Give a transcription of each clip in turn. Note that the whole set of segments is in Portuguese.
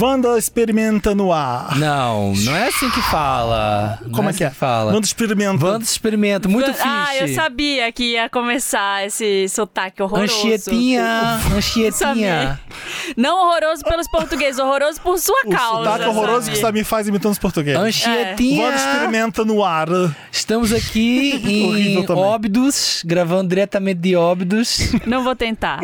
Wanda experimenta no ar. Não, não é assim que fala. Não Como é assim que é? fala? Wanda experimenta. Wanda experimenta, muito fixe. Ah, eu sabia que ia começar esse sotaque horroroso. Anchietinha, anchietinha. Não horroroso pelos portugueses, horroroso por sua O causa. sotaque horroroso que o Samir. Samir faz imitando os portugueses. Anchietinha. Wanda experimenta no ar. Estamos aqui em. Óbidos, gravando diretamente de Óbidos, Não vou tentar.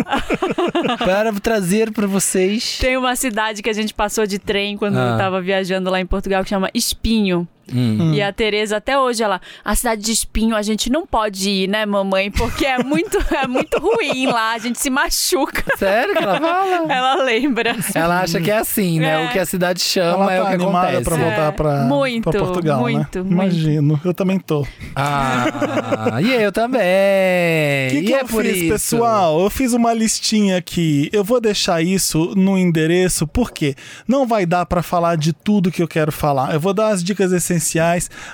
para trazer para vocês. Tem uma cidade que a gente passou de trem quando Ah. eu tava viajando lá em Portugal que chama Espinho. Hum. E a Tereza até hoje ela, a cidade de Espinho a gente não pode ir, né, mamãe? Porque é muito é muito ruim lá, a gente se machuca. Sério que ela fala? Ela lembra. Ela acha que é assim, né? É. O que a cidade chama Ela é tá o que animada acontece. pra voltar É, pra, muito, pra Portugal, muito, né? muito. Imagino. Eu também tô. Ah, e eu também. O que, e que é eu por fiz, isso. pessoal? Eu fiz uma listinha aqui. Eu vou deixar isso no endereço, porque não vai dar pra falar de tudo que eu quero falar. Eu vou dar as dicas essenciais,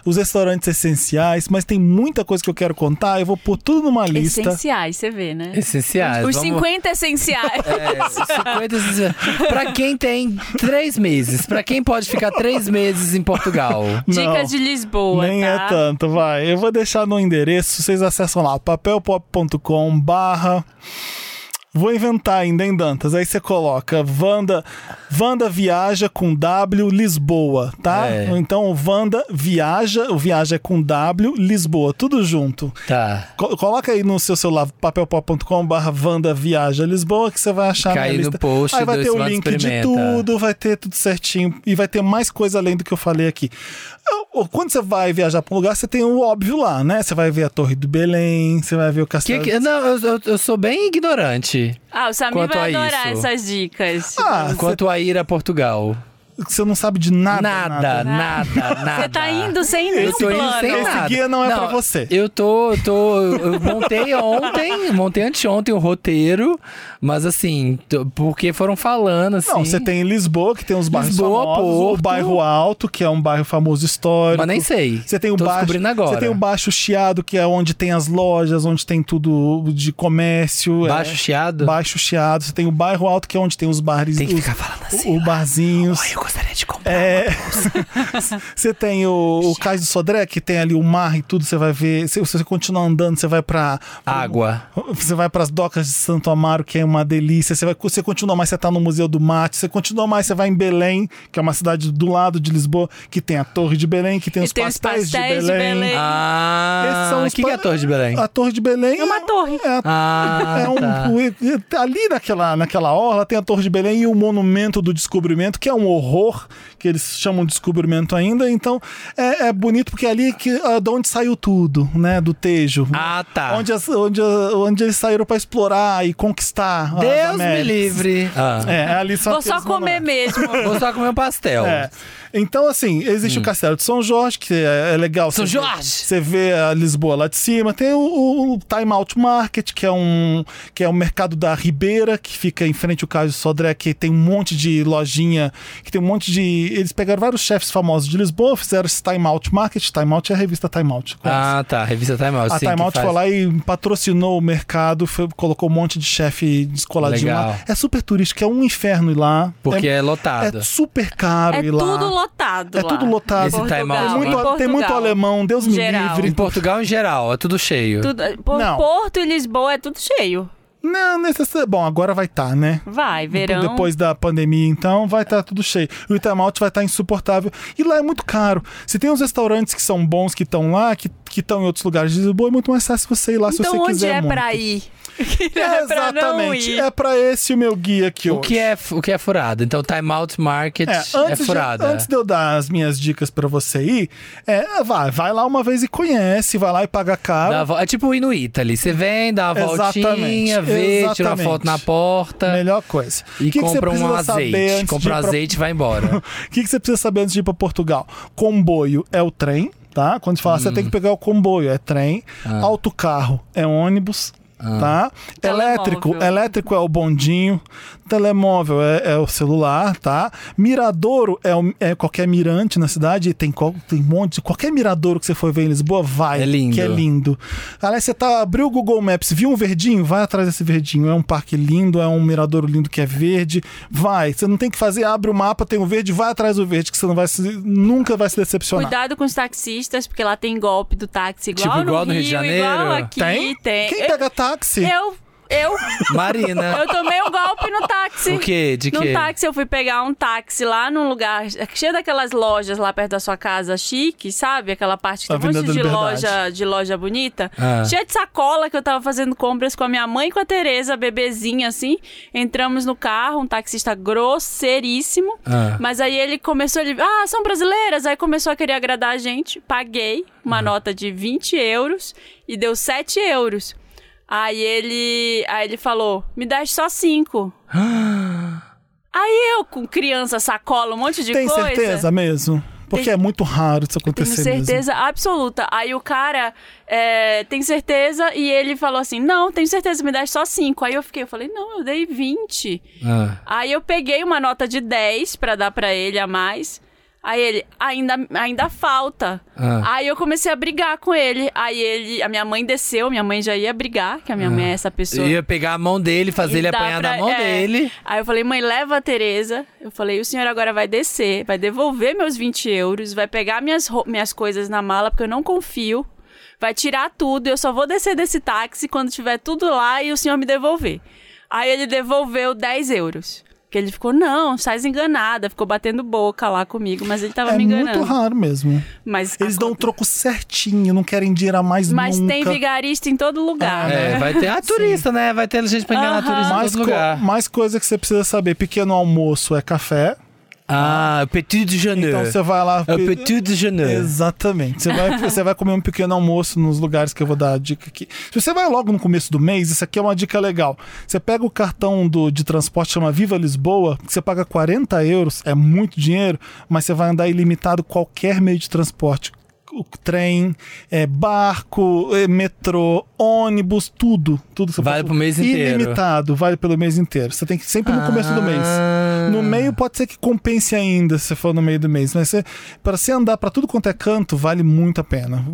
os restaurantes essenciais, mas tem muita coisa que eu quero contar. Eu vou pôr tudo numa lista. Essenciais, você vê, né? Essenciais. Os vamos- 50 essenciais. É, os 50 essenciais. Pra quem tem três meses, pra quem pode ficar três meses em Portugal. Dicas de Lisboa, Nem tá? é tanto, vai. Eu vou deixar no endereço, vocês acessam lá, papelpop.com barra. Vou inventar ainda, hein, Dantas? Aí você coloca Vanda, Vanda viaja com W Lisboa, tá? É. Então, Vanda viaja, o viaja é com W Lisboa, tudo junto. Tá. Co- coloca aí no seu celular papelpop.com barra Vanda viaja Lisboa que você vai achar Cai na no lista. post Aí vai ter o link de tudo, vai ter tudo certinho e vai ter mais coisa além do que eu falei aqui. Quando você vai viajar para um lugar, você tem o óbvio lá, né? Você vai ver a Torre do Belém, você vai ver o Que, castelo. que- não, eu, eu- eu sou bem ignorante Ah, o Samir vai adorar isso. essas dicas. Ah, quanto a ir a Portugal. Você não sabe de nada. Nada, nada, nada. Você tá indo sem nenhum indo plano. sem Esse nada. guia não é pra você. Eu tô, eu tô, eu montei ontem, montei anteontem o roteiro, mas assim, tô- porque foram falando assim. Não, você tem Lisboa, que tem os bairros Lisboa, famosos, o Porto. bairro Alto, que é um bairro famoso histórico. Mas nem sei. Você tem o Tô baixo, descobrindo agora. Você tem o baixo chiado, que é onde tem as lojas, onde tem tudo de comércio. Baixo é, chiado? Baixo chiado. Você tem o bairro alto, que é onde tem os bares. Tem que os- ficar falando assim. o, o barzinhos. Oi, eu gostaria de comprar. É. você tem o, o Cais do Sodré, que tem ali o mar e tudo, você vai ver. Se você continuar andando, você vai pra. Água. Você vai para as docas de Santo Amaro, que é uma delícia. Você, vai, você continua mais, você tá no Museu do Mate. Você continua mais, você vai em Belém, que é uma cidade do lado de Lisboa, que tem a Torre de Belém, que tem os tem os pastéis, pastéis de de Belém. Belém. Ah, os que, que é a pa- Torre de Belém? A Torre de Belém É uma torre. É, a- Ah, é um, tá. o- ali naquela, naquela orla tem a Torre de Belém e o Monumento do Descobrimento, que é um horror, hår. Que eles chamam de descobrimento ainda. Então é, é bonito porque é ali que, ah, de onde saiu tudo, né? Do Tejo. Ah, tá. Onde, as- onde, onde eles saíram para explorar e conquistar. Deus me livre. Ah. É, ali são Vou só comer mesmo. Vou só comer um pastel. É. Então, assim, existe o Castelo de São Jorge, que é, é legal. Hum. São Você- Jorge! Você vê a Lisboa lá de cima. Tem o, o- Time Out Market, que é um que é o mercado da Ribeira, que fica em frente ao Caio Sodré, que tem um monte de lojinha, que tem um monte de... Eles pegaram vários chefes famosos de Lisboa, fizeram esse Time Out Market. Time Out é a revista Time Out. conhece? Ah, tá. Revista Time Out. A sim, Time Out faz- foi lá e patrocinou o mercado, foi- colocou um monte de chefe descoladinho Legal. lá. É super turístico, é um inferno ir lá. Porque é, é, lotado. é super caro É ir lá. tudo lotado É lá. tudo lotado. Esse Portugal, time out. Tem muito, em tem muito alemão, Deus me Geral. livre. Em Portugal, em geral, é tudo cheio. Tudo, Por- Não. Porto e Lisboa é tudo cheio. Não, necessário. Bom, agora vai estar, né? Vai, verão. Depois da pandemia, então, vai estar tudo cheio. O Itamalt vai estar insuportável. E lá é muito caro. Se tem uns restaurantes que são bons, que estão lá, que estão em outros lugares de Lisboa, é muito mais fácil você ir lá se então você onde quiser é muito. pra ir? É, é pra exatamente. É pra esse o meu guia aqui O hoje. que, é, o que é furado? Então, Time Out Market É, é, antes, de, furada. antes de eu dar as minhas dicas pra você ir, é, vai, vai lá uma vez e conhece, vai lá e paga caro. É tipo ir no Italy. Você vem, dá uma Exatamente, voltinha, vê, tira uma exatamente. foto na porta Melhor coisa. e que que você compra um precisa saber azeite. Compra um pra- azeite e vai embora. O que, que você precisa saber antes de ir para Portugal? Comboio é o trem, tá? Quando você fala, você tem que pegar o comboio, é trem. Ah. Autocarro é ônibus. Tá? Telemóvel. Elétrico, elétrico é o bondinho, telemóvel é, é o celular, tá? Miradouro é, o- é qualquer mirante na cidade, tem, tem um monte, de- qualquer miradouro que você for ver em Lisboa, vai, É lindo. que é lindo. Aliás, você tá, abriu o Google Maps, viu um verdinho? Vai atrás desse verdinho, é um parque lindo, é um miradouro lindo que é verde, vai. Você não tem que fazer, abre o mapa, tem o verde, vai atrás do verde, que você não vai se, nunca vai se decepcionar. Cuidado com os taxistas, porque lá tem golpe do táxi igual Tipo, no igual no Rio Rio, de Janeiro? igual aqui. Tem? tem. Quem pega táxi? Eu, eu, Marina. eu tomei um golpe no táxi. O quê? De No quê? táxi, eu fui pegar um táxi lá num lugar cheio daquelas lojas lá perto da sua casa, chique, sabe? Aquela parte que tem um monte de Liberdade. loja, de loja bonita. Ah. Cheia de sacola que eu tava fazendo compras com a minha mãe e com a Tereza, bebezinha assim. Entramos no carro, um taxista grosseiríssimo. Ah. Mas aí ele começou, ele, ah, são brasileiras. Aí começou a querer agradar a gente. Paguei uma nota de 20 euros e deu 7 euros. Aí ele, aí ele falou, me dá só 5. Aí eu, com criança, sacola, um monte de Tem coisa. certeza mesmo? Porque Tem- é muito raro isso Tenho acontecer mesmo. certeza absoluta. Aí o cara é, tem certeza e ele falou assim: Não, tenho certeza, me dá só 5. Aí eu fiquei, eu falei: Não, eu dei 20. Ah. Aí eu peguei uma nota de 10 pra dar pra ele a mais. Aí ele, ainda, ainda falta. Ah. Aí eu comecei a brigar com ele. Aí ele, a minha mãe desceu, minha mãe já ia brigar, que a minha mãe é essa pessoa. Eu ia pegar a mão dele, fazer ele E dá apanhar pra- da mão é. dele. Aí eu falei, mãe, leva a Tereza. Eu falei, o senhor agora vai descer, vai devolver meus 20 euros, vai pegar minhas, minhas coisas na mala, porque eu não confio. Vai tirar tudo, eu só vou descer desse táxi quando tiver tudo lá e o senhor me devolver. Aí ele devolveu 10 euros. Que ele ficou, não, sai enganada, ficou batendo boca lá comigo, mas ele tava É me enganando. muito raro mesmo. Mas, Eles dão um troco certinho, não querem dinheiro a mais mas nunca. tem vigarista em todo lugar. É, né? vai ter a turista, né? Vai ter gente pra enganar Aham. turista em mais, todo co- lugar. mais coisa que você precisa saber: pequeno almoço é café. Ah, Petit déjeuner. Então você vai lá. É o Petit déjeuner. Exatamente. Você vai, você vai comer um pequeno almoço nos lugares que eu vou dar a dica aqui. Se você vai logo no começo do mês, isso aqui é uma dica legal. Você pega o cartão do, de transporte, chama Viva Lisboa, que você paga 40 euros, é muito dinheiro, mas você vai andar ilimitado qualquer meio de transporte. O trem, é, barco, é, metrô, ônibus, tudo. tudo Vale pode- pro mês inteiro. Ilimitado, vale pelo mês inteiro. Você tem que sempre no começo do mês. No meio pode ser que compense ainda se for no meio do mês, mas você, para você andar para tudo quanto é canto, vale muito a pena.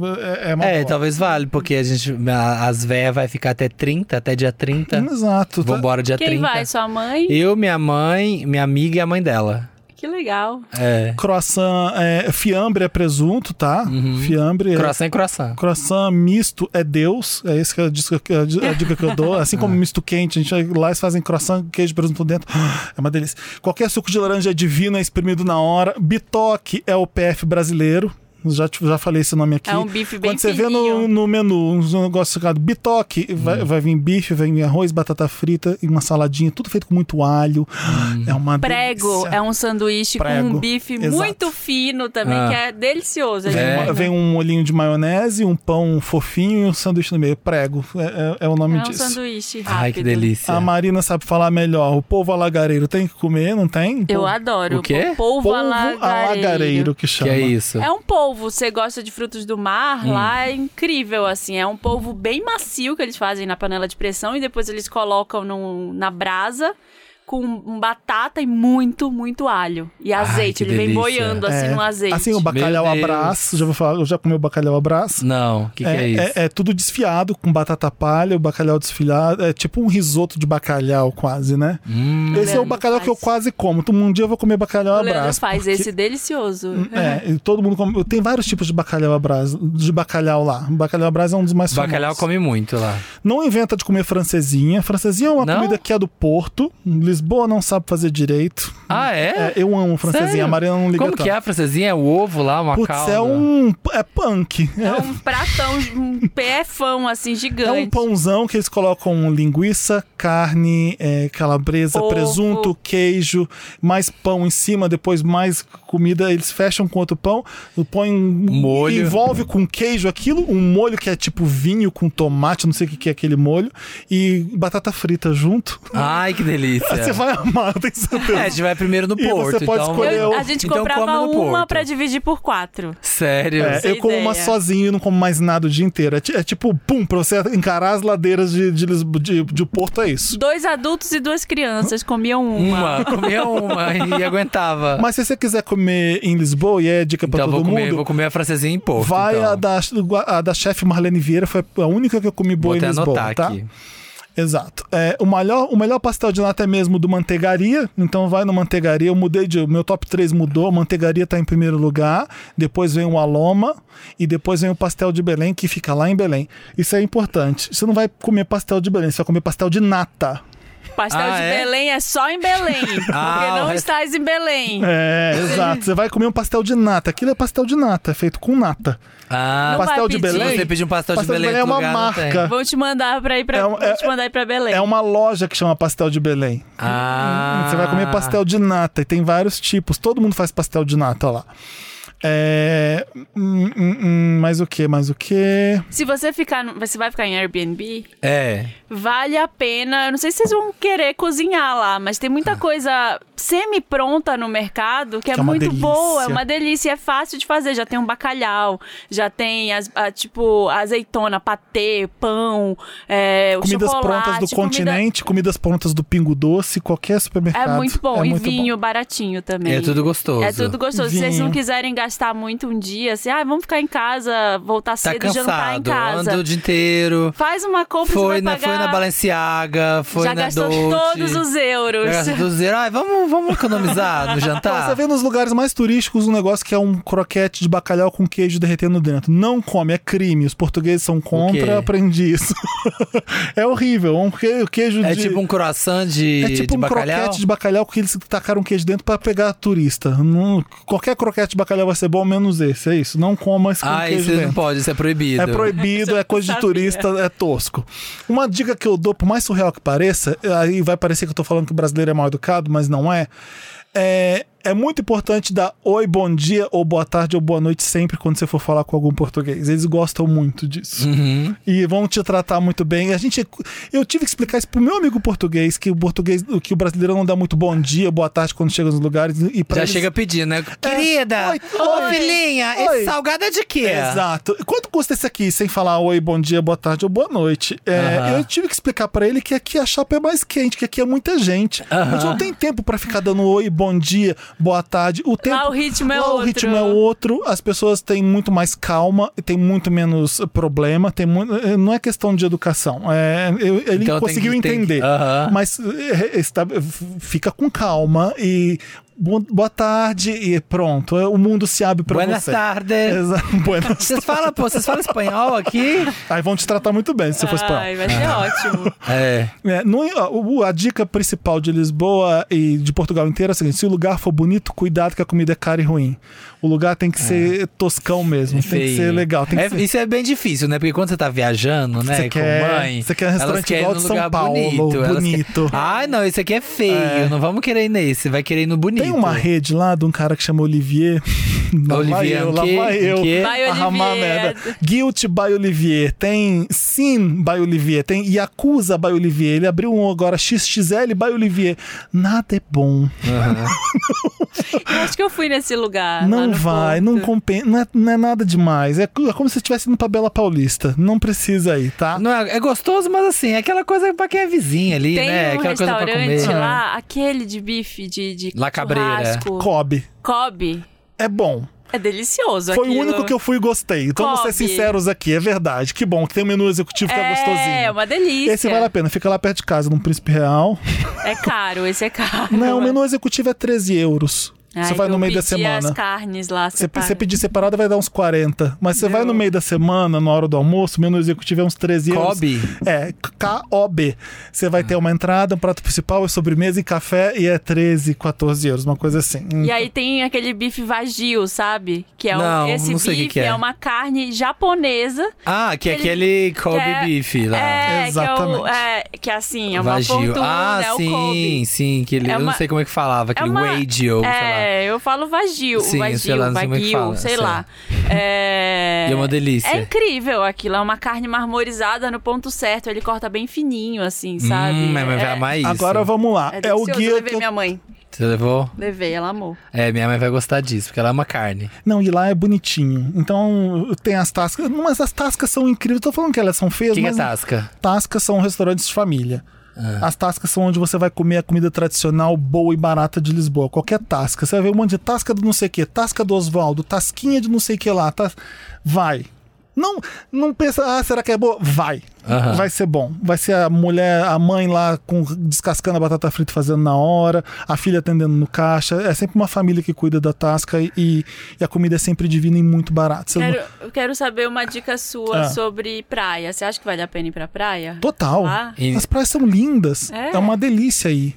É, é uma É, talvez vale, porque a gente, a- as véias vai ficar até 30, até dia 30. Exato. tá? Vambora dia Quem 30. vai? Sua mãe? Eu, minha mãe, minha amiga e a mãe dela. Que legal. É. Croissant, é, fiambre é presunto, tá? Fiambre é. Croissant e croissant. Croissant misto é Deus, é esse que é a dica, que- a di- a dica que eu dou. Assim como misto quente, a gente vai lá eles fazem croissant, queijo, presunto dentro. É uma delícia. Qualquer suco de laranja é divino, é espremido na hora. Bitoque é o PF brasileiro. Já, te- já falei esse nome aqui. É um bife bem Quando você vê no, fininho. no menu um negócio chamado bitoque, vai, Hum. vai vir bife, vai vir arroz, batata frita e uma saladinha, tudo feito com muito alho. Hum. É uma Prego delícia. é um sanduíche com Prego. um bife Exato. muito fino também, Ah. que é delicioso. Vem, É. vem um molhinho de maionese, um pão fofinho e um sanduíche no meio. Prego. É, é- é o nome É um disso. sanduíche rápido. Ai, que delícia. A Marina sabe falar melhor. O povo alagareiro tem que comer, não tem? Eu adoro. O quê? Polvo, Polvo alagareiro. alagareiro que que chama. é isso? É um polvo, você gosta de frutos do mar, Hum. lá é incrível, assim. É um polvo bem macio que eles fazem na panela de pressão e depois eles colocam num- na brasa com batata e muito, muito alho. E azeite, que ele vem delícia. boiando assim É, no azeite. Assim, o bacalhau abraço. Já vou falar, eu já comi o bacalhau abraço. Não, o que, que é, isso? É, é tudo desfiado com batata palha, o bacalhau desfilhado. É tipo um risoto de bacalhau, quase, né? Hum, Esse é o Leandro bacalhau que eu faz. quase como. Um dia eu vou comer bacalhau o Leandro abraço. faz porque- esse delicioso. É, e todo mundo come. Tem vários tipos de bacalhau abraço, de bacalhau lá. O bacalhau abraço é um dos mais bacalhau famosos. come muito lá. Não inventa de comer francesinha. Francesinha é uma Não? comida que é do Porto. Lisboa não sabe fazer direito. Ah, é? É, eu amo francesinha. Sério? A Mariana não liga Como tanto. que é a francesinha? É o ovo lá, uma Putz, calda? é um. É punk. É um pratão, um PFão, assim, É gigante. um pãozão que eles colocam linguiça, carne, é, calabresa, Ovo. presunto, queijo, mais pão em cima, depois mais comida. Eles fecham com outro pão, põem Molho. envolve com queijo aquilo, um molho que é tipo vinho com tomate, não sei o que que é aquele molho, e batata frita junto. Ai, que delícia. Você vai amar, eu tenho certeza. É, a gente vai primeiro no E você Porto. pode então... escolher Eu- a gente então comprava come no uma Porto. pra dividir por quatro. Sério? É, eu como uma ideia. sozinho e não como mais nada o dia inteiro. É, ti- é tipo, pum, pra você encarar as ladeiras de, de, Lisbo- de, de Porto, é isso. Dois adultos e duas crianças comiam uma. Uma, comia uma e aguentava. Mas se você quiser comer em Lisboa, e é dica pra então todo vou comer, mundo, vou comer a francesinha em Porto. vai então. a da, a da chefe Marlene Vieira, foi a única que eu comi boa Vou em até Lisboa, anotar tá? aqui. Exato. É, o, melhor, o melhor pastel de nata é mesmo do Manteigaria, então vai no Manteigaria. Eu mudei de. Meu top 3 mudou. Manteigaria tá em primeiro lugar, depois vem o Aloma e depois vem o pastel de Belém, que fica lá em Belém. Isso é importante. Você não vai comer pastel de Belém, você vai comer pastel de nata. Pastel Ah, de é? Belém é só em Belém. Ah, porque não resto- estás em Belém. É, exato. Você vai comer um pastel de nata. Aquilo é pastel de nata, é feito com nata. Ah, Não pastel de se Belém. você pedir um pastel, Pastel de de Belém Belém é uma marca. Vou te mandar pra ir pra, É um- vou é- te mandar ir pra Belém. É uma loja que chama Pastel de Belém. Ah. Você vai comer pastel de nata e tem vários tipos. Todo mundo faz pastel de nata lá. É. hum, hum, hum, mais o que? Mais o que? Se você ficar, no- você vai ficar em Airbnb, É. vale a pena. Eu não sei se vocês vão querer cozinhar lá, mas tem muita coisa semi-pronta no mercado que é, Que é uma muito delícia. boa, é uma delícia, é fácil de fazer. Já tem um bacalhau, já tem as, a, tipo azeitona, patê, pão, é, Comidas prontas do comida- continente, comidas prontas do Pingo Doce, qualquer supermercado. É muito bom. É e muito vinho baratinho também. É tudo gostoso. É tudo gostoso. Se vocês Vinho. não quiserem gastar muito um dia, assim, ah, vamos ficar em casa, voltar Tá cedo e jantar em cansado, casa. o dia inteiro. Faz uma compra Foi você na, vai foi pagar... na Balenciaga, foi Já na gastou Dolce. todos os euros. Já gastou todos os euros. Ai, vamos, vamos economizar no Você jantar? vê nos lugares mais turísticos um negócio que é um croquete de bacalhau com queijo derretendo dentro. Não come, é crime. Os portugueses são contra, aprendi isso. é horrível. Um que- queijo É de... tipo um croissant de, É tipo de um bacalhau? croquete de bacalhau que eles tacaram queijo dentro pra pegar turista. Não- qualquer croquete de bacalhau vai ser bom, menos esse. É isso. Não coma esse com Ah, queijo isso dentro. não pode, isso é proibido. É proibido, é coisa de turista, é tosco. Uma dica que eu dou, por mais surreal que pareça, aí vai parecer que eu tô falando que o brasileiro é mal educado, mas não é. É, é muito importante dar oi, bom dia, ou boa tarde, ou boa noite sempre quando você for falar com algum português. Eles gostam muito disso. Uhum. E vão te tratar muito bem. A gente, eu tive que explicar isso pro meu amigo português, que o português, que o brasileiro não dá muito bom dia, boa tarde quando chega nos lugares. E Já eles- chega pedindo, né? Querida, Oi, ô oi. filhinha, Oi. esse salgado é de quê? Exato. Quanto custa esse aqui, sem falar oi, bom dia, boa tarde ou boa noite? É, Aham. Eu tive que explicar pra ele que aqui a chapa é mais quente, que aqui é muita gente. A gente não tem tempo pra ficar dando oi, bom dia, boa tarde. O tempo, Lá o ritmo é lá outro. o ritmo é outro. As pessoas têm muito mais calma, tem muito menos problema. Tem muito, não é questão de educação. É, eu- ele Então conseguiu que- tem que- entender. Aham. Mas é, está- fica com calma e boa tarde e pronto. O mundo se abre pra Buenas você. tardes. Buenas Vocês falam, pô, vocês falam espanhol aqui? Aí vão te tratar muito bem se você for espanhol. Ai, vai ser ótimo. É. É, no- a, a dica principal de Lisboa e de Portugal inteira é a seguinte: se o lugar for bonito, cuidado que a comida é cara e ruim. O lugar tem que ser toscão mesmo, tem que ser legal. Tem que É, ser... Isso é bem difícil, né? Porque quando você tá viajando, né, Você com quer- mãe. você quer um restaurante igual de São Paulo, bonito. bonito. querem- Ai, não, esse aqui é feio. É. Não vamos querer ir nesse. Vai querer ir no bonito. Tem uma rede lá de um cara que chama Olivier. Lá Olivier eu, lá vai eu. Anquet? Vai, arrumar Olivier. merda. Guilt by Olivier. Tem Sin by Olivier. Tem Yakuza by Olivier. Ele abriu um agora XXL by Olivier. Nada é bom. Eu acho que eu fui nesse lugar. lá Não vai, não compensa, não é, não é nada demais. É, é como se você estivesse indo pra Bela Paulista. Não precisa ir, tá? Não é, é gostoso, mas assim, é aquela coisa pra quem é vizinho ali, Tem né? um aquela coisa pra restaurante comer. lá, aquele de bife, de, de La Cabreira. Kobe. Kobe. É bom. É delicioso Foi aquilo. o único que eu fui e gostei. Então, vamos ser sinceros aqui, é verdade. Que bom que tem um menu executivo que é, gostosinho. É, uma delícia. Esse vale a pena, fica lá perto de casa, num Príncipe Real. É caro, esse é caro. Não, o menu executivo é 13 euros. Você Ai, vai no meio da semana. as carnes lá. Você, separa- você pedir separado vai dar uns 40. Mas você vai no meio da semana, na hora do almoço, o menu executivo é uns 13 euros. Kobe? É, K-O-B. Você vai ter uma entrada, um prato principal, sobremesa e café e é 13, 14 euros, uma coisa assim. E aí tem aquele bife vagio, sabe? Que é um- Não, esse não sei que bife que é. uma carne japonesa. Ah, que é Aquele- Kobe é- beef lá. É, que é, o, Exatamente. é, que é assim, é uma Vagio. fortuna, ah, é o sim, Kobe. sim, que ele, É eu não uma- sei como é que falava, aquele uma- Wagyu, sei lá. É, É, eu falo vagio, Sim, vagio, lá, sei como é que vaguio, fala, sei sei. lá. É... E é uma delícia. É incrível aquilo, é uma carne marmorizada no ponto certo, ele corta bem fininho, assim, sabe? Hum, mas vai é, amar isso. Agora vamos lá. é É, o delicioso, eu guia. levei que minha mãe. Você levou? Levei, ela amou. É, minha mãe vai gostar disso, porque ela ama carne. Não, e lá é bonitinho. Então tem as tascas. Mas as tascas são incríveis. Tô falando que elas são feias, que, que é mas. tasca? Tascas são restaurantes de família. Ah. As tascas são onde você vai comer a comida tradicional, boa e barata de Lisboa. Qualquer tasca. Você vai ver um monte de tasca do não sei o que, tasca do Oswaldo, tasquinha de não sei o que lá. Tas... Vai. Não, não pensa, ah, será que é boa? Vai. Aham. Vai ser bom. Vai ser a mulher, a mãe lá com, descascando a batata frita fazendo na hora, a filha atendendo no caixa. É sempre uma família que cuida da tasca e, e a comida é sempre divina e muito barata. Você não- Quero, eu quero saber uma dica sua Ah. sobre praia. Você acha que vale a pena ir pra praia? Total. E- As praias são lindas. É? É, uma delícia aí.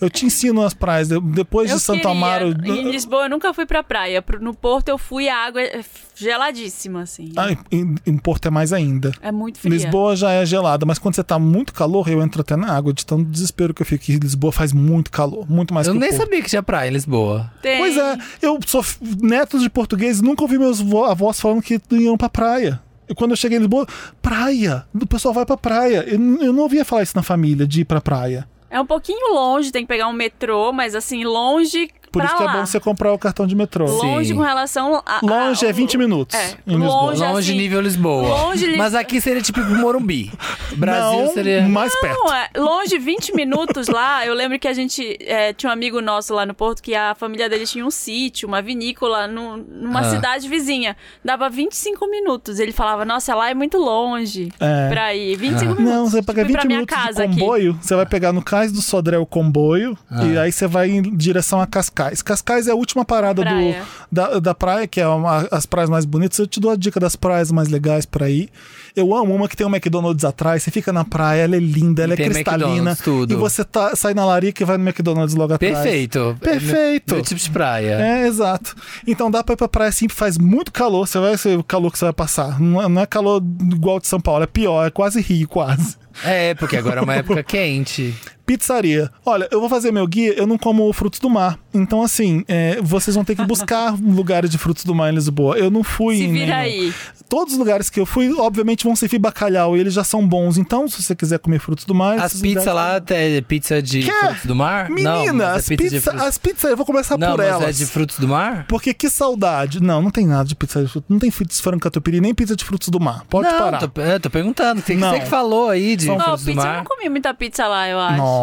Eu te ensino as praias. De- Depois Eu de Santo queria- Amaro. Em Lisboa eu nunca fui pra praia. No Porto eu fui a água é geladíssima, assim. Ah, em, em Porto é mais ainda. É muito fria. Lisboa já é gelada, mas quando você tá muito calor, eu entro até na água, de tanto desespero que eu fico. que Lisboa faz muito calor, muito mais Eu nem Porto. sabia que tinha praia em Lisboa. Tem. Pois é, eu sou neto de português, nunca ouvi meus avós falando que iam pra praia. E quando eu cheguei em Lisboa, praia, o pessoal vai pra praia. Eu, eu não ouvia falar isso na família, de ir pra praia. É um pouquinho longe, tem que pegar um metrô, mas assim, longe Por pra isso que lá. é bom você comprar o cartão de metrô. Longe Sim. com relação a... a- Longe é o- 20 minutos É, em Lisboa. longe, Longe assim, nível Lisboa. longe li- Mas aqui seria tipo Morumbi. Brasil não, seria. mais perto. Não, é, longe 20 minutos lá. Eu lembro que a gente é, tinha um amigo nosso lá no Porto que a família dele tinha um sítio, uma vinícola no- numa Ah. cidade vizinha. Dava 25 minutos. Ele falava, nossa, lá é muito longe É. pra ir. 25 minutos. Não, você paga Tipo, ir 20 pra minha minutos de casa aqui. comboio, você vai pegar no Cais do Sodré o comboio Ah. e aí você vai em direção a Cascais. Cascais é a última parada Praia. do, da, da praia, que é uma- as praias mais bonitas. Eu te dou a dica das praias mais legais pra ir. Eu amo uma que tem um McDonald's atrás, você fica na praia, ela é linda, ela é tem cristalina. E você tá, sai na larica e vai no McDonald's logo atrás. Perfeito. Perfeito. É meu tipo de praia. É, exato. Então dá pra ir pra praia assim, faz muito calor. Você vai ser o calor que você vai passar. Não é, não é calor igual de São Paulo, é pior, é quase Rio, quase. É, porque agora é uma época quente. Pizzaria. Olha, eu vou fazer meu guia, eu não como frutos do mar. Então, assim, é, vocês vão ter que buscar lugares de frutos do mar em Lisboa. Eu não fui Se em vira aí. Todos os lugares que eu fui, obviamente, vão servir bacalhau e eles já são bons. Então, se você quiser comer frutos do mar. As pizzas lá é pizza de Quer? frutos do mar? Menina, não, mas as, é pizza de pizza, frutos... as pizzas, eu vou começar Não, por mas elas. é de frutos do mar? Porque que saudade. Não, não tem nada de pizza de frutos. Não tem pizza de frango catupiry, nem pizza de frutos do mar. Pode não, parar. Tô, é, tô perguntando. Tem que Não. você que falou aí de Não, frutos do pizza, eu mar. não comi muita pizza lá, eu acho. Nossa.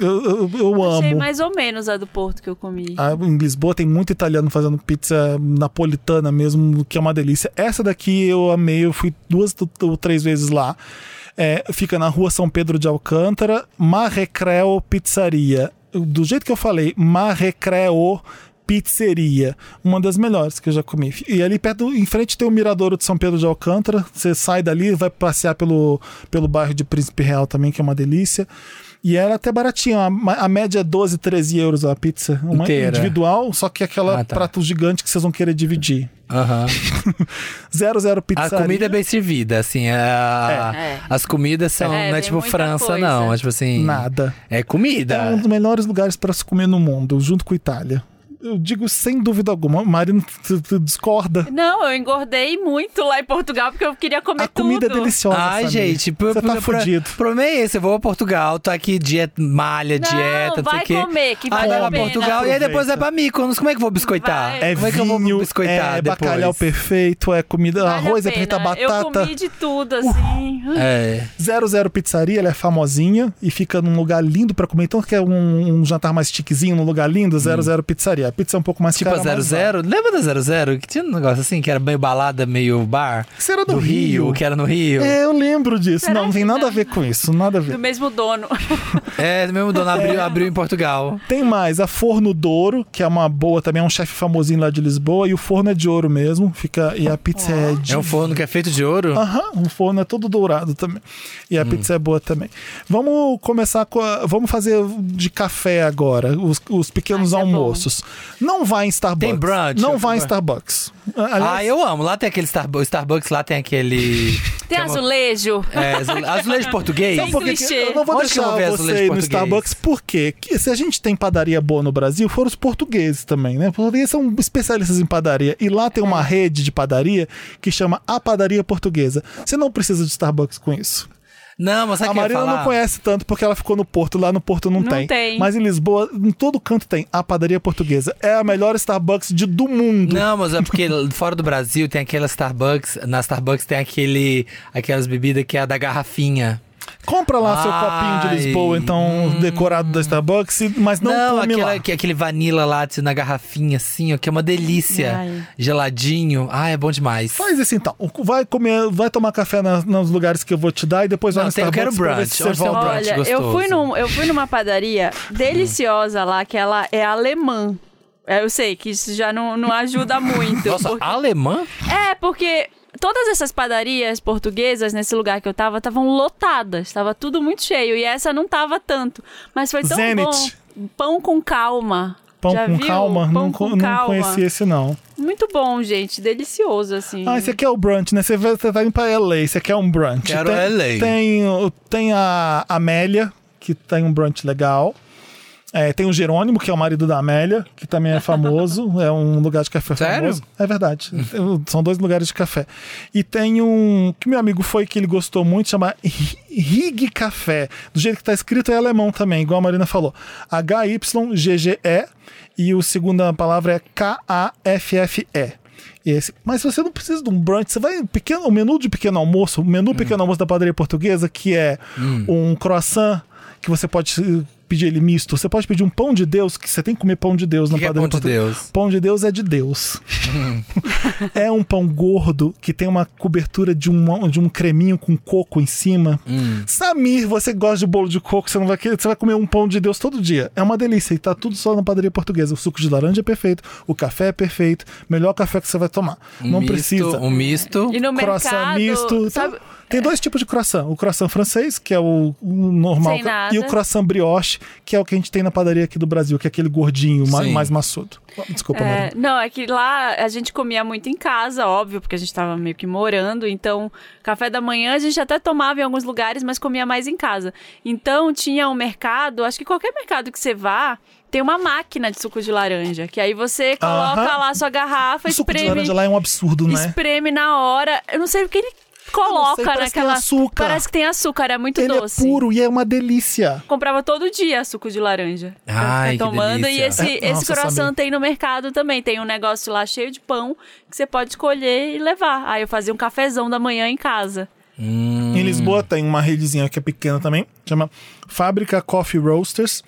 Eu, eu, eu Achei amo. mais ou menos a do Porto que eu comi. Em Lisboa tem muito italiano fazendo pizza napolitana mesmo, que é uma delícia. Essa daqui eu amei, eu fui duas ou três vezes lá. É, fica na rua São Pedro de Alcântara, Marrecreo Pizzaria. Do jeito que eu falei, Marrecreo Pizzeria. Uma das melhores que eu já comi. E ali perto, em frente tem o Miradouro de São Pedro de Alcântara. Você sai dali, vai passear pelo, pelo bairro de Príncipe Real também, que é uma delícia. E era até baratinho. A, a média é 12, 13 euros a pizza. Uma Inteira. individual, só que aquela Ah, tá. prato gigante que vocês vão querer dividir. Aham. 00 A pizzaria. comida é bem servida, assim. a- É. É. As comidas são. É, não é tipo França, coisa. não. É tipo assim. Nada. É É comida. um dos melhores lugares para se comer no mundo, junto com a Itália. Eu digo sem dúvida alguma. Marina discorda. Não, eu engordei muito lá em Portugal porque eu queria comer A comida tudo. é deliciosa. Ai, Samir. gente, pro, Você tá fudido. O problema é esse, eu vou a Portugal, tô aqui dieta, malha, Não, dieta, não sei o quê. comer, que Aí vai a pra. Portugal e aí depois Aproveita. vai pra Mykonos. Como é que eu vou biscoitar? Vai. É Como é que eu vou biscoitar é depois? bacalhau perfeito, é comida, Vale arroz, é feita pena. Eu batata. comi de tudo, assim. É. 00 Pizzaria, ela é famosinha e fica num lugar lindo pra comer. Então, quer um, um jantar mais chiquezinho, num lugar lindo, 00 Pizzaria. A pizza é um pouco mais Tipo cara. a mas 00, lembra da 00? Que tinha um negócio assim, que era meio balada, meio bar? Isso era do do Rio, Rio. que era no Rio. É, eu lembro disso. Será não, não tem que nada não? a ver com isso, nada a ver. Do mesmo dono. É, mesmo dono abriu, abriu em Portugal. Tem mais, a Forno Douro, que é uma boa também, é um chefe famosinho lá de Lisboa, e o forno é de ouro mesmo, fica e a pizza é de É um forno que é feito de ouro? Aham, o forno é todo dourado também. E a Hum. pizza é boa também. Vamos começar com a, Vamos fazer de café agora, os, os pequenos isso é almoços. Não vai em Starbucks. Tem brunch? Não vai em Starbucks. Aliás, Ah, eu amo. Lá tem aquele Starbucks. Starbucks lá tem aquele. Tem é azulejo. É, azule- azulejo português. Tem Por que clichê. que- eu não vou Onde eu deixar vou ver você ir no? Starbucks, porque se a gente tem padaria boa no Brasil, foram os portugueses também, né? Os portugueses são especialistas em padaria. E lá tem uma rede de padaria que chama A Padaria Portuguesa. Você não precisa de Starbucks com isso. Não, mas sabe a Marina falar? não conhece tanto porque ela ficou no Porto. Lá no Porto não, Não tem. tem. Mas em Lisboa, em todo canto tem a padaria portuguesa. É a melhor Starbucks de, do mundo. Não, mas é porque fora do Brasil tem aquela Starbucks. Na Starbucks tem aquele, aquelas bebidas que é a da garrafinha. Compra lá seu copinho de Ai, Lisboa, então, decorado da Starbucks, e- mas não, Não, come aquela, lá. que- aquele vanilla latte na garrafinha, assim, ó, que é uma delícia. Ai. Geladinho. Ah, é bom demais. Faz isso então. Vai comer, vai tomar café na- nos lugares que eu vou te dar e depois vai Não, no tem- eu Starbucks quero pra ver brunch. se você Onde tem um volta. brunch? Olha, eu gostoso. fui, num, eu fui numa padaria deliciosa lá, que ela é alemã. É, Eu sei que isso já não, não ajuda muito. Nossa, porque- alemã? É, porque todas essas padarias portuguesas nesse lugar que eu tava estavam lotadas, tava tudo muito cheio e essa não tava tanto, mas foi tão Zenit. bom. Pão com calma. Pão Já com viu? calma? Pão não, com co- não calma. conheci esse não. Muito bom, gente, delicioso assim. Ah, esse aqui é o brunch, né? Você vai, você tá indo pra LA, esse aqui é um brunch. Quero tem, LA. Tem, tem a Amélia, que tem um brunch legal. É, tem o Jerônimo, que é o marido da Amélia, que também é famoso. é um lugar de café Sério? famoso. É verdade. São dois lugares de café. E tem um que meu amigo foi que ele gostou muito, chama Ri- Rig Café. Do jeito que tá escrito é alemão também, igual a Marina falou. H-Y-G-G-E. E a segunda palavra é K-A-F-F-E. Esse. Mas você não precisa de um brunch, você vai pequeno, o menu de pequeno almoço, o menu pequeno almoço da padaria portuguesa, que é um croissant que você pode pedir ele misto. Você pode pedir um pão de Deus, que você tem que comer pão de Deus que é padaria pão de portuguesa. Deus? Pão de Deus é de Deus. é um pão gordo que tem uma cobertura de um, de um creminho com coco em cima. Hum. Samir, você gosta de bolo de coco, você não vai querer, você vai comer um pão de Deus todo dia. É uma delícia e tá tudo só na padaria portuguesa. O suco de laranja é perfeito, o café é perfeito, melhor café que você vai tomar. Um não misto, precisa. Um misto. E no croissant mercado, misto. sabe? Então, tem dois tipos de croissant. O croissant francês, que é o, o normal, Sem nada. e o croissant brioche, que é o que a gente tem na padaria aqui do Brasil, que é aquele gordinho, ma- Sim. mais maçudo. Desculpa, É, não, é que lá a gente comia muito em casa, óbvio, porque a gente tava meio que morando. Então, café da manhã a gente até tomava em alguns lugares, mas comia mais em casa. Então, tinha um mercado, acho que qualquer mercado que você vá, tem uma máquina de suco de laranja. Que aí você coloca Aham. lá sua garrafa, O suco de espreme, laranja lá é um absurdo, né? espreme na hora. Eu não sei o que ele coloca sei, parece que naquela. açúcar. Parece que tem açúcar, é muito Ele doce. é puro e é uma delícia. Comprava todo dia suco de laranja. Ai, tomando. E delícia. esse, É, esse nossa, croissant tem no mercado também. Tem um negócio lá cheio de pão que você pode escolher e levar. Aí eu fazia um cafezão da manhã em casa. Hum. Em Lisboa tem uma redezinha que é pequena também, chama Fábrica Coffee Roasters,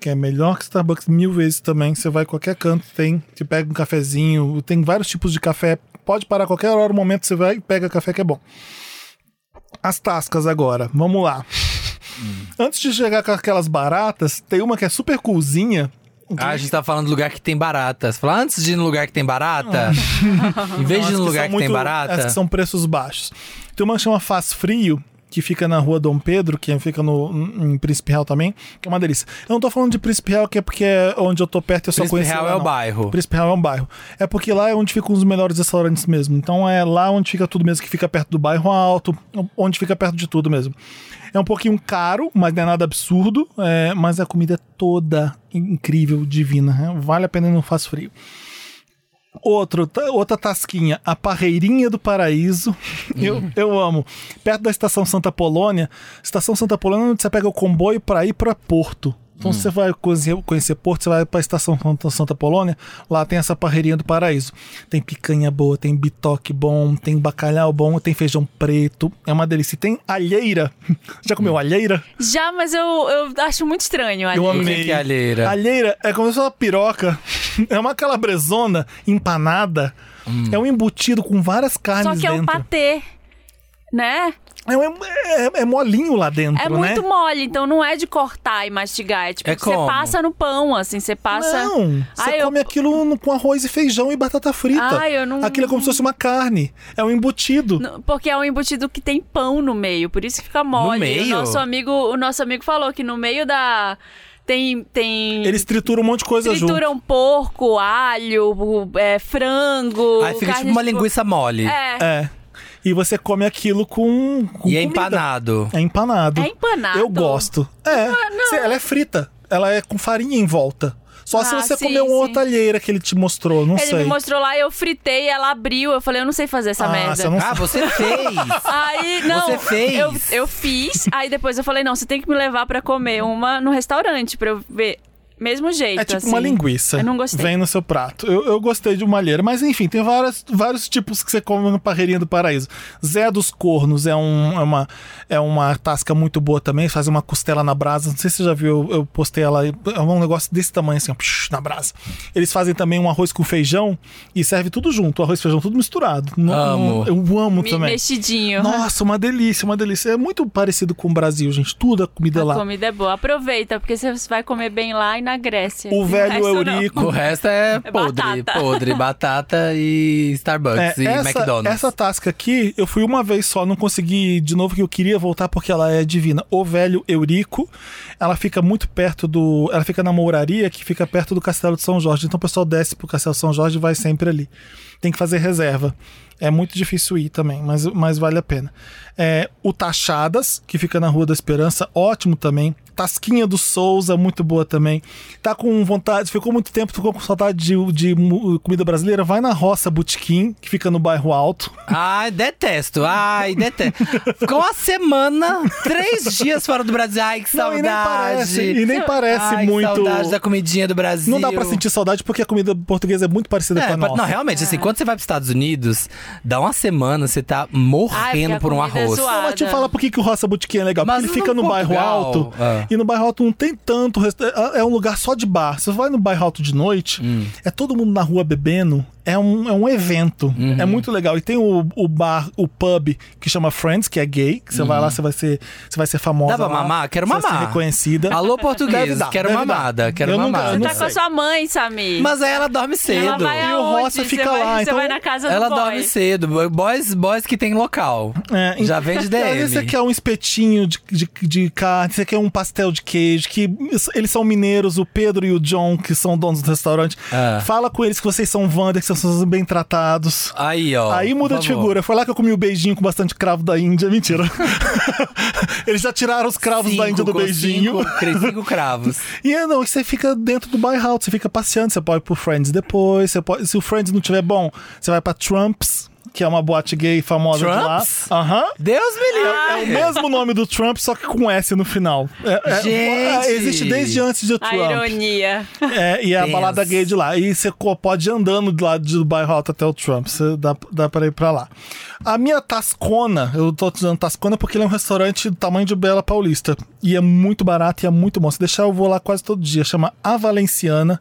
que é melhor que Starbucks mil vezes também. Você vai a qualquer canto, tem, você pega um cafezinho, tem vários tipos de café. Pode parar a qualquer hora, momento você vai e pega café que é bom. As tascas agora, vamos lá. Antes de chegar com aquelas baratas, tem uma que é super coolzinha. Ah, a gente tá falando do lugar que tem barata. Você fala, antes de ir no lugar que tem barata, em vez de ir no que lugar são que tem barata. As que são preços baixos. Tem uma que chama Faz Frio, que fica na rua Dom Pedro, que fica no, em Príncipe Real também, que é uma delícia. Eu não tô falando de Príncipe Real, que é porque é onde eu tô perto eu só Príncipe conheço Real lá, é o bairro. Príncipe Real é um bairro. É porque lá é onde ficam os melhores restaurantes mesmo. Então é lá onde fica tudo mesmo, que fica perto do bairro alto, onde fica perto de tudo mesmo. É um pouquinho caro, mas não é nada absurdo, é, mas a comida é toda incrível, divina. né? Vale a pena e não faz frio. Outro, outra tasquinha, a Parreirinha do Paraíso. Eu, eu amo. Perto da Estação Santa Polônia. Estação Santa Polônia é onde você pega o comboio para ir para Porto. Então, se você vai conhecer, conhecer Porto, você vai para a Estação Santa- Polônia. Lá tem essa Parreirinha do Paraíso. Tem picanha boa, tem bitoque bom, tem bacalhau bom, tem feijão preto. É uma delícia. E tem alheira. Já comeu alheira? Já, mas eu, eu acho muito estranho. ali. Eu O amei. que é alheira? Alheira é como se fosse uma piroca. É uma calabresona empanada. É um embutido com várias carnes Só que é um dentro. patê, né? É, um- é- é molinho lá dentro, É né? muito mole, então não é de cortar e mastigar. É tipo, É você passa no pão, assim, você passa. Não, você Ai, eu- come aquilo no- com arroz e feijão e batata frita. Ai, eu não- Aquilo é como se fosse uma carne. É um embutido. Porque é um embutido que tem pão no meio, por isso que fica mole. meio? O nosso amigo, o nosso amigo falou que no meio da Tem. tem... Eles trituram um monte de coisa junto. trituram porco, alho, é, frango. Aí fica carne tipo uma de- linguiça mole. É. É. E você come aquilo com. com E é comida. empanado. É empanado. É empanado? Eu gosto. É. Cê- ela é frita. Ela é com farinha em volta. Só se Ah, você sim, comer uma sim. outra alheira que ele te mostrou, não Ele sei. me mostrou lá, eu fritei, ela abriu. Eu falei, eu não sei fazer essa Ah, merda. você não Ah, você fez! Aí, não. Você fez? Eu, eu fiz. Aí depois eu falei, não, você tem que me levar pra comer uma no restaurante pra eu ver. Mesmo jeito. É tipo assim. uma linguiça. Eu não gostei. Vem no seu prato. Eu, eu gostei de uma alheira. Mas enfim, tem várias, vários tipos que você come no Parreirinha do Paraíso. Zé dos Cornos é, um, é, uma, é uma tasca muito boa também. Faz uma costela na brasa. Não sei se você já viu, eu, eu postei ela. É um negócio desse tamanho, assim, ó, psh, na brasa. Eles fazem também um arroz com feijão e serve tudo junto. Arroz e feijão, tudo misturado. Não- Amo. eu amo Me- também. Mexidinho. Nossa, uma delícia, uma delícia. É muito parecido com o Brasil, gente. Tudo a comida A lá. comida é boa. Aproveita, porque você vai comer bem lá e na Grécia. O O velho não. Eurico. O resto é É podre, batata. podre, batata e Starbucks e É, essa, McDonald's. essa tasca aqui, eu fui uma vez só, não consegui de novo, que eu queria voltar porque ela é divina. O velho Eurico, ela fica muito perto do. Ela fica na Mouraria, que fica perto do Castelo de São Jorge. Então o pessoal desce pro Castelo de São Jorge e vai sempre ali. Tem que fazer reserva. É muito difícil ir também, mas, mas vale a pena. É, o Tachadas, que fica na Rua da Esperança, ótimo também. Tasquinha do Souza, muito boa também. Tá com vontade, ficou muito tempo, ficou com saudade de, de comida brasileira? Vai na Roça Botequim, que fica no bairro Alto. Ai, detesto. Ai, detesto. Ficou uma semana, três dias fora do Brasil. Ai, que Não, saudade. e nem parece, e nem parece Ai, muito. saudade da comidinha do Brasil. Não dá pra sentir saudade porque a comida portuguesa é muito parecida É, com a nossa. não, realmente, assim, quando você vai pros Estados Unidos, dá uma semana, você tá Ai, morrendo porque a por um é arroz. zoada. Não, mas te fala por que, que o Roça Botequim é legal. Mas Porque ele fica no no bairro Portugal, alto. E no bairro alto não tem tanto. É é um lugar só de bar. Você vai no bairro alto de noite, Hum. é todo mundo na rua bebendo. É um, é um evento. Uhum. É muito legal. E tem o, o bar, o pub, que chama Friends, que é gay. Que você vai lá, você vai ser, você vai ser famosa. Uhum. Dá pra lá, mamar? Quero você vai ser mamar. reconhecida. Alô, Deve português, dar, quero deve dar. mamada, quero Eu nunca- mamada. eu não Tá com a sua mãe, Samir. Mas aí ela dorme cedo. ela vai E o? Roça fica você vai, lá, Você então- vai na casa Ela do boy. dorme cedo. Boys, boys que tem local. É, Já ent- vende Às DM. vezes você quer um espetinho de, de, de carne, você quer um pastel de queijo, que eles são mineiros, o Pedro e o John, que são donos do restaurante. Ah. Fala com eles que vocês são Wander, que são bem tratados. Aí, ó. Aí muda de figura. Foi lá que eu comi o beijinho com bastante cravo da Índia. Mentira. Eles já tiraram os cravos da Cinco, Índia do beijinho. Cinco, cinco cravos. E é, não, você fica dentro do alto, você fica passeando, você pode ir pro Friends depois, você pode, se o Friends não tiver bom, você vai pra Trumps, que é uma boate gay famosa Trumps? de lá. Aham. Deus me É o livre. mesmo nome do Trump, só que com S no final. É- é- Gente! é, existe desde antes de A Trump. ironia. É, e é a balada gay de lá. E você pode ir andando do lado do bairro alto até o Trump. Você dá, dá pra ir pra lá. A minha Tascona, eu tô dizendo Tascona porque ele é um restaurante do tamanho de Bela Paulista. E é muito barato e é muito bom. Se deixar, eu vou lá quase todo dia. Chama A Valenciana.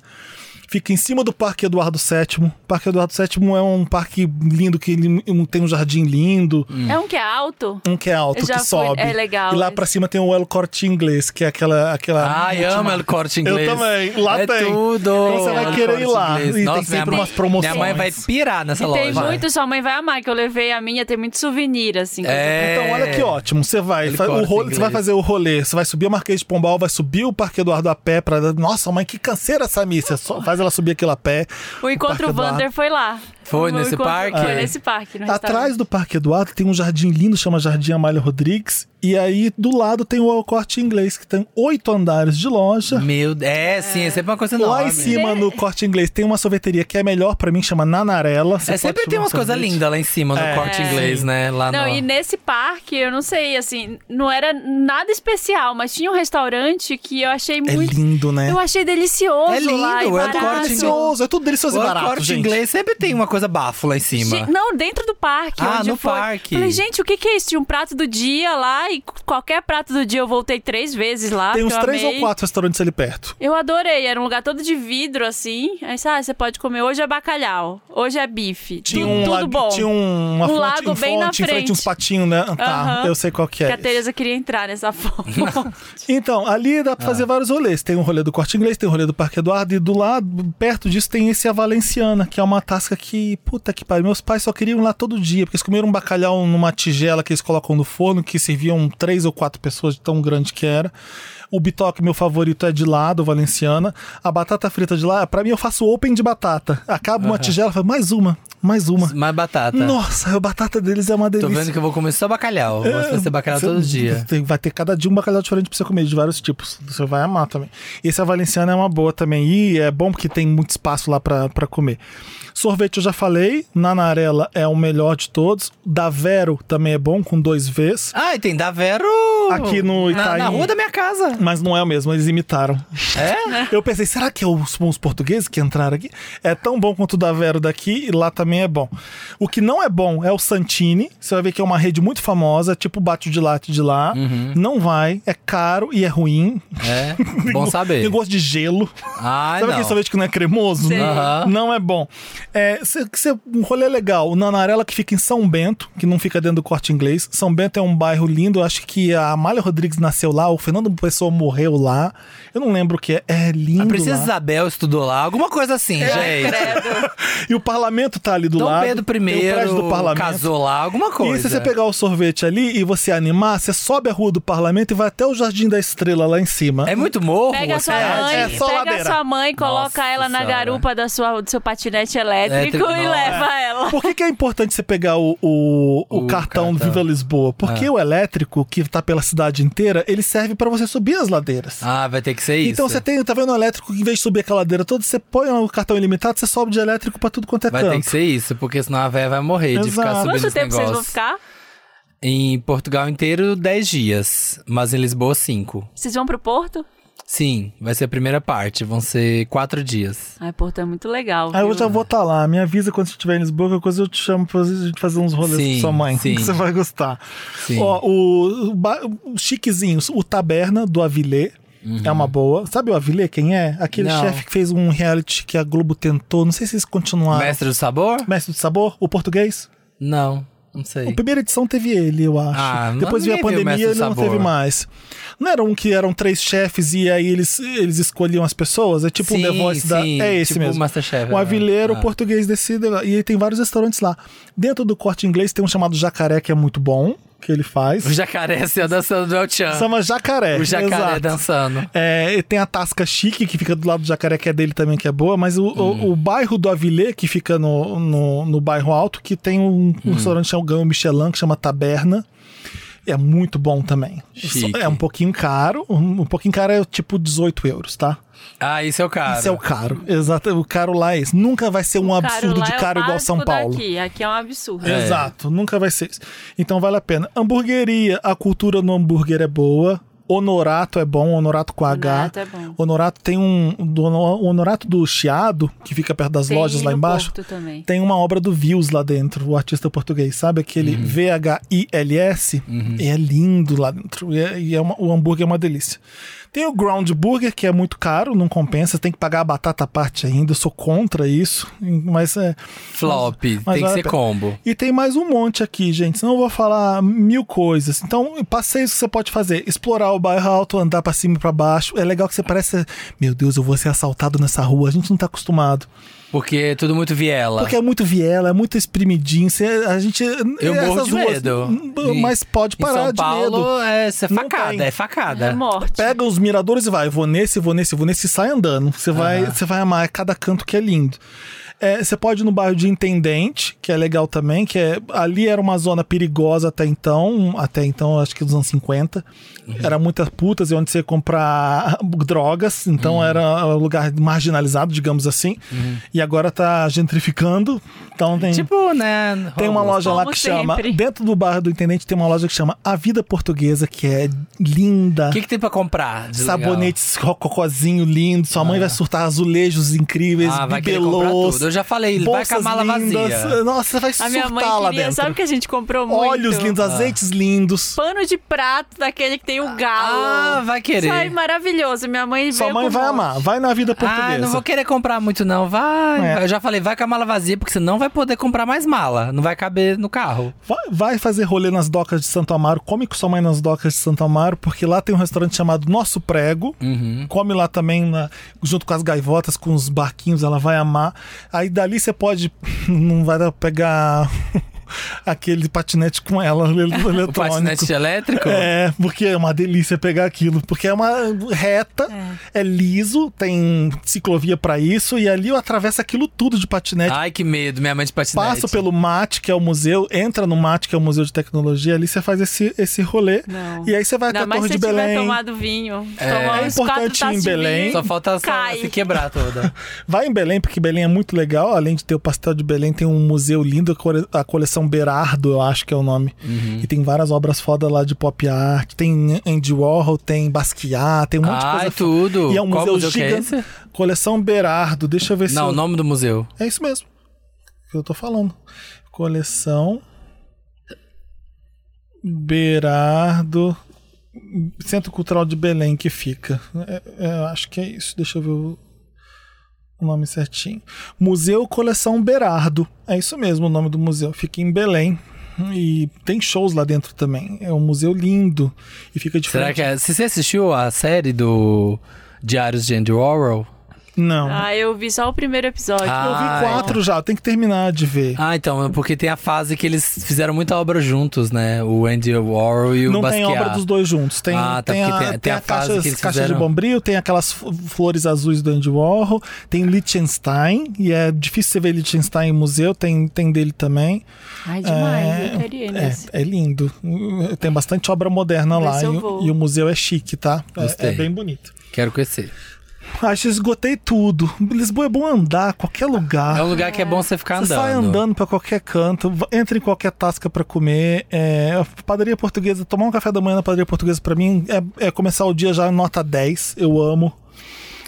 Fica em cima do Parque Eduardo VII. O Parque Eduardo VII é um parque lindo, que tem um jardim lindo. É um que é alto? Um que é alto, Eu que fui, sobe. é legal E lá esse. pra cima tem o El Corte Inglês, que é aquela. aquela Ai, amo El Corte Eu Inglês. também, lá é tem. tudo. Então você vai El querer ir lá. Inglês. E tem Nossa, sempre minha umas mãe- promoções. Minha mãe vai pirar nessa E loja. tem muito, sua mãe vai amar, que eu levei a minha, tem muito souvenir, assim. É. Então, olha que ótimo. Você vai, Ele o rolê, você vai fazer o rolê, você vai subir a Marquês de Pombal, vai subir o Parque Eduardo a pé pra. Nossa, mãe, que canseira essa missa. Só faz ela subir aquilo a pé. O encontro. Vander foi lá. Foi nesse parque? Foi É. nesse parque, no Atrás do Parque Eduardo tem um jardim lindo, chama Jardim Amália Rodrigues. E aí, do lado, tem o Corte Inglês, que tem oito andares de loja. Meu, é, sim, é sempre uma coisa Lá enorme. em cima, no Corte Inglês, tem uma sorveteria que é melhor pra mim, chama Nanarela. Você É, sempre tem umas coisas lindas lá em cima, no É. corte inglês, né? Lá Não, no... e nesse parque, eu não sei, assim, não era nada especial, mas tinha um restaurante que eu achei É muito. lindo, né? Eu achei delicioso É lindo, lá. e é do barato. corte delicioso, é tudo delicioso o e barato, corte gente. inglês sempre tem uma coisa bafo lá em cima. Gente, Não, dentro do parque. Ah, onde no foi. parque. Falei, gente, o que, que é isso? Tinha um prato do dia lá e qualquer prato do dia eu voltei três vezes lá. Tem uns três amei. ou quatro restaurantes ali perto. Eu adorei, era um lugar todo de vidro, assim. Aí, ah, você pode comer. Hoje é bacalhau, hoje é bife. Tinha Tu- um, tudo lago- bom. tinha um, uma Um fonte, lago um bem na fonte em frente, frente. uns patinhos, né? Tá, Aham. eu sei qual que é. Que a. Tereza queria entrar nessa foto. Então, ali dá pra Ah. fazer vários rolês. Tem o rolê do Corte Inglês, tem o rolê do Parque Eduardo, e do lado, perto disso, tem esse A Valenciana, que é uma tasca que, puta que pariu, meus pais só queriam ir lá todo dia, porque eles comeram um bacalhau numa tigela que eles colocam no forno, que serviam três ou quatro pessoas de tão grande que era. O bitoque, meu favorito, é de lá, do Valenciana. A batata frita de lá, pra mim, eu faço open de batata. Acaba uma tigela, falo, mais uma, mais uma. Mais batata. Nossa, a batata deles é uma Tô delícia. vendo que eu vou comer só bacalhau. Vou fazer bacalhau Você- todo dia. tem- Vai ter cada dia um bacalhau diferente pra você comer, de vários tipos. Você vai amar também. Esse a Valenciana é uma boa também. E é bom porque tem muito espaço lá pra, pra comer. Sorvete eu já falei. Nanarela é o melhor de todos. Da Vero também é bom, com dois Vs. Ah, e tem da Vero. Aqui no na, Itaim. na rua da minha casa. Mas não é o mesmo, eles imitaram. É? Eu pensei, será que é os, os portugueses que entraram aqui? É tão bom quanto o da Vero daqui e lá também é bom. O que não é bom é o Santini. Você vai ver que é uma rede muito famosa, tipo Bate de Latte de lá. Uhum. Não vai, é caro e é ruim. É. Bom saber. Tem gosto de gelo. Ai, Sabe não. aquele sorvete que não é cremoso? Sei. Aham. Não é bom. É, um rolê legal. O Nanarela que fica em São Bento, que não fica dentro do corte inglês. São Bento é um bairro lindo. Eu acho que a Amália Rodrigues nasceu lá, o Fernando Pessoa morreu lá. Eu não lembro o que é. É lindo. A Princesa lá. Isabel estudou lá, alguma coisa assim, É, gente. E o parlamento tá ali do Dom lado. Pedro tem o prédio do I parlamento. casou lá, alguma coisa. E se você pegar o sorvete ali e você animar, você sobe a rua do parlamento e vai até o Jardim da Estrela lá em cima. É muito morro, Pega você sua mãe, É só pega ladeira. sua mãe, coloca Nossa ela na Senhora. garupa da sua, do seu patinete elétrico Elétrico, e não. leva ela. Por que, que é importante você pegar o, o, o O cartão, cartão. Viva Lisboa? Porque Ah. o elétrico, que tá pela cidade inteira, ele serve pra você subir as ladeiras. Ah, vai ter que ser isso. Então você tem, tá vendo o elétrico que em vez de subir aquela ladeira toda, você põe o cartão ilimitado, você sobe de elétrico pra tudo quanto é Vai canto. ter que ser isso, porque senão a véia vai morrer de ficar Exato. subindo Quanto esse tempo vocês vão ficar? Em Portugal inteiro, 10 dias. Mas em Lisboa, 5. Vocês vão pro Porto? Sim, vai ser a primeira parte. Vão ser 4 dias. Ai, Porto é muito legal. Aí eu viu? já vou estar lá. Me avisa quando você estiver em Lisboa, qualquer coisa eu te chamo pra gente fazer uns rolês Sim, com sua mãe. sim. Que você vai gostar. Sim. Ó, o, o, o chiquezinhos, o Taberna do Avilé. É uma boa. Sabe o Avilé quem é? Aquele Uhum. Chefe que fez um reality que a Globo tentou. Não sei se eles continuaram. Mestre do Sabor? Mestre do Sabor? O português? Não, não sei. A primeira edição teve ele, eu acho. Ah, Depois veio a o pandemia e não teve mais. Não era um que eram três chefes e aí eles, eles escolhiam as pessoas? É tipo Sim, The Voice da. sim, É esse tipo mesmo. Masterchef, O né? avileiro Ah. português desse. E aí tem vários restaurantes lá. Dentro do corte inglês tem um chamado Jacaré, que é muito bom, que ele faz. O jacaré assim, ó, dançando do El Chan. Chama Jacaré. O jacaré exato. dançando. É, e tem a Tasca Chique, que fica do lado do Jacaré, que é dele também, que é boa, mas o, Hum. o, o bairro do Avilé, que fica no, no, no bairro alto, que tem um, Hum. um restaurante que chama ganhou Michelin, que chama Taberna. É muito bom também. Chique. É um pouquinho caro. Um, um pouquinho caro é tipo 18 euros, tá? Ah, isso é o cara. Isso é o caro. Exato. O caro lá é esse. Nunca vai ser um Caro absurdo de é caro igual básico São Paulo. Daqui. aqui é um absurdo. É. Exato, nunca vai ser isso. Então vale a pena. Hamburgueria, a cultura no hambúrguer é boa. Honorato é bom, Honorato com Honorato H. é bom. Honorato tem um. Do, o Honorato do Chiado, que fica perto das Tem lojas lá embaixo. Porto também. Tem uma obra do Vils lá dentro, o artista português, sabe? Aquele V-H-I-L-S. E é lindo lá dentro. E, é, e é uma- o hambúrguer é uma delícia. Tem o Ground Burger, que é muito caro, não compensa, tem que pagar a batata à parte ainda. Eu sou contra isso, mas é. Flop, mas tem que ser combo. E tem mais um monte aqui, gente. Senão eu vou falar mil coisas. Então, passeios que você pode fazer: explorar o bairro alto, andar pra cima e pra baixo. É legal que você parece. Meu Deus, eu vou ser assaltado nessa rua. A gente não tá acostumado. Porque é tudo muito viela. Porque é muito viela, é muito espremidinho. Você, a gente. Eu morro de ruas- medo. Mas pode Em parar São de Paulo medo. é Não facada, é facada. É morte. Pega os miradores e vai. Vou nesse, vou nesse, vou nesse e sai andando. Você vai, você vai amar cada canto que é lindo. É, você pode ir no bairro de Intendente, que é legal também, que é ali era uma zona perigosa até então, até então acho que dos anos 50. Era muitas putas e onde você ia comprar drogas, então era um lugar marginalizado, digamos assim. E agora tá gentrificando, então tem Tipo, né? tem uma loja lá que chama. sempre. Dentro do bairro do Intendente tem uma loja que chama A Vida Portuguesa, que é linda. O que, que tem pra comprar? legal? Sabonetes rococozinho lindo. Sua mãe vai surtar azulejos incríveis, Ah, bibelôs. Eu já falei, vai com a mala lindas. vazia. Nossa, você vai A minha mãe surtar lá queria, dentro. sabe o que a gente comprou muito? Olhos lindos, azeites lindos. Pano de prato daquele que tem o galo. Ah, vai querer. Sai maravilhoso. Minha mãe Sua veio mãe com vai um amar. Vai na vida portuguesa. Ah, não vou querer comprar muito não. Vai. É. Eu já falei, vai com a mala vazia, porque você não vai poder comprar mais mala. Não vai caber no carro. Vai, vai fazer rolê nas docas de Santo Amaro. Come com sua mãe nas docas de Santo Amaro, porque lá tem um restaurante chamado Nosso Prego. Uhum. Come lá também, na- junto com as gaivotas, com os barquinhos, ela vai amar. Aí dali você pode. Não vai dar pra pegar. Aquele patinete com ela eletrônico. O patinete elétrico? É, porque é uma delícia pegar aquilo. Porque é uma reta, é, liso, tem ciclovia pra isso, e ali eu atravesso aquilo tudo de patinete. Ai, que medo, minha mãe de patinete. Passo pelo MAT, que é o museu, entra no MAT, que é o Museu de Tecnologia, ali você faz esse, esse rolê. Não. E aí você vai até Ainda a mais Torre se de você tiver Belém. tomado vinho. É. É importante ir em Belém. Só falta só se quebrar toda. Vai em Belém, porque Belém é muito legal. Além de ter o Pastel de Belém, tem um museu lindo, a cole- coleção Berardo, eu acho que é o nome. Uhum. E tem várias obras foda lá de pop art. Tem Andy Warhol, tem Basquiat, tem um monte de Ai, coisa. tudo. E é um Qual museu, museu é gigante. esse? Coleção Berardo. Deixa eu ver se. Não, eu- o nome do museu. É isso mesmo. Que eu tô falando. Coleção Berardo. Centro Cultural de Belém que fica. É, é, eu acho que é isso. Deixa eu ver o, o nome certinho. Museu Coleção Berardo. É isso mesmo o nome do museu. Fica em Belém. E tem shows lá dentro também. É um museu lindo. E fica de Será que é... Se você assistiu a série do Diários de Andy Warhol? Não. Ah, eu vi só o primeiro episódio. Ah, eu vi quatro já. Tem que terminar de ver. Ah, então, porque tem a fase que eles fizeram muita obra juntos, né? O Andy Warhol e o Não tem Basquiat. obra dos dois juntos. Tem, Ah, tá, tem, porque a, tem- tem a fase caixas- que eles caixa de fizeram- bombril, tem aquelas flores azuis do Andy Warhol, tem Liechtenstein, e é difícil você ver Liechtenstein em museu, tem, tem dele também. Ai, demais. É, eu queria É, é lindo. Tem bastante obra moderna lá. E, e o museu é chique, tá? É-. É, bem bonito. Quero conhecer. Acho que esgotei tudo. Lisboa é bom andar, qualquer lugar. É um lugar que é bom você ficar Você andando. sai andando pra qualquer canto, entra em qualquer tasca pra comer. É, a padaria portuguesa, tomar um café da manhã na padaria portuguesa pra mim é, é começar o dia já nota 10. Eu amo.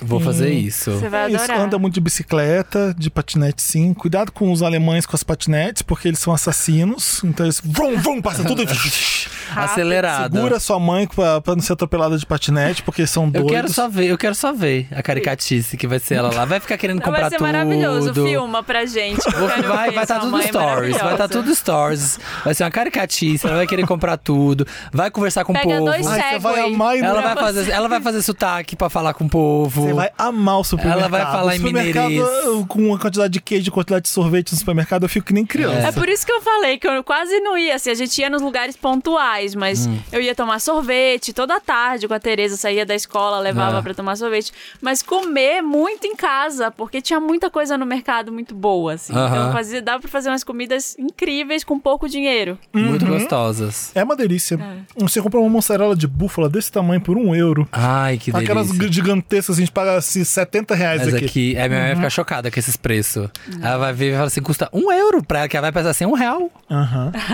Vou fazer isso. Você vai É isso, anda muito de bicicleta, de patinete sim. Cuidado com os alemães com as patinetes, porque eles são assassinos. Então eles vrum, vrum, passa tudo. Acelerado. Segura sua mãe pra, pra não ser atropelada de patinete, porque são Eu doidos. quero só ver, eu quero só ver a caricatice que vai ser ela lá. Vai ficar querendo Vai comprar ser tudo. maravilhoso. Filma pra gente. Vou- vai vai estar sua tudo stories, vai estar maravilhosa. tudo stories. Vai ser uma caricatice, ela vai querer comprar tudo, vai conversar com o Pega povo. dois Ai, você vai amar Ela vai fazer, ela vai fazer sotaque pra falar com o povo. Você vai amar o supermercado. Ela vai falar O em supermercado, mineirês. Com uma quantidade de queijo, quantidade de sorvete no supermercado, eu fico que nem criança. É por isso que eu falei que eu quase não ia, assim, a gente ia nos lugares pontuais, mas Hum. eu ia tomar sorvete toda tarde com a Tereza, saía da escola, levava Ah. pra tomar sorvete, mas comer muito em casa, porque tinha muita coisa no mercado muito boa, assim. Aham. Então fazia, dava pra fazer umas comidas incríveis com pouco dinheiro. Muito gostosas. É uma delícia. Você compra uma mussarela de búfala desse tamanho por um euro. Ai, que delícia. Aquelas gigantescas, a paga assim, 70 reais Mas aqui. aqui, é, minha mãe vai ficar chocada com esses preços. Ela vai ver e vai falar assim, custa um euro pra ela, que ela vai pensar assim, um real.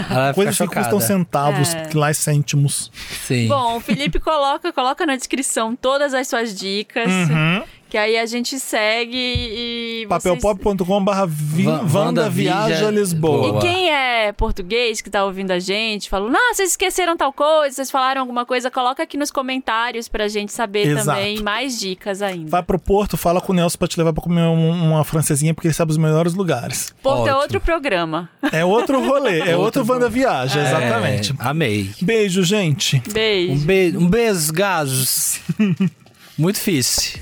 Vai Coisas que chocada. custam centavos, É. lá é cêntimos. Sim. Bom, o Felipe coloca, coloca na descrição todas as suas dicas, Uhum. Que aí a gente segue e vocês... papelpop.com barra Va- Wanda Wanda viaja a Lisboa. Boa. E quem é português que tá ouvindo a gente, falou, ah, vocês esqueceram tal coisa, vocês falaram alguma coisa, coloca aqui nos comentários pra gente saber Exato. também mais dicas ainda. Vai pro Porto, fala com o Nelson pra te levar pra comer um- uma francesinha, porque ele sabe os melhores lugares. Porto é Ótimo. outro programa. É outro rolê, é outro Outro Wanda Viaja, exatamente. É, amei. Beijo, gente. Beijo. Um, be um beijo, gajos. Muito fixe.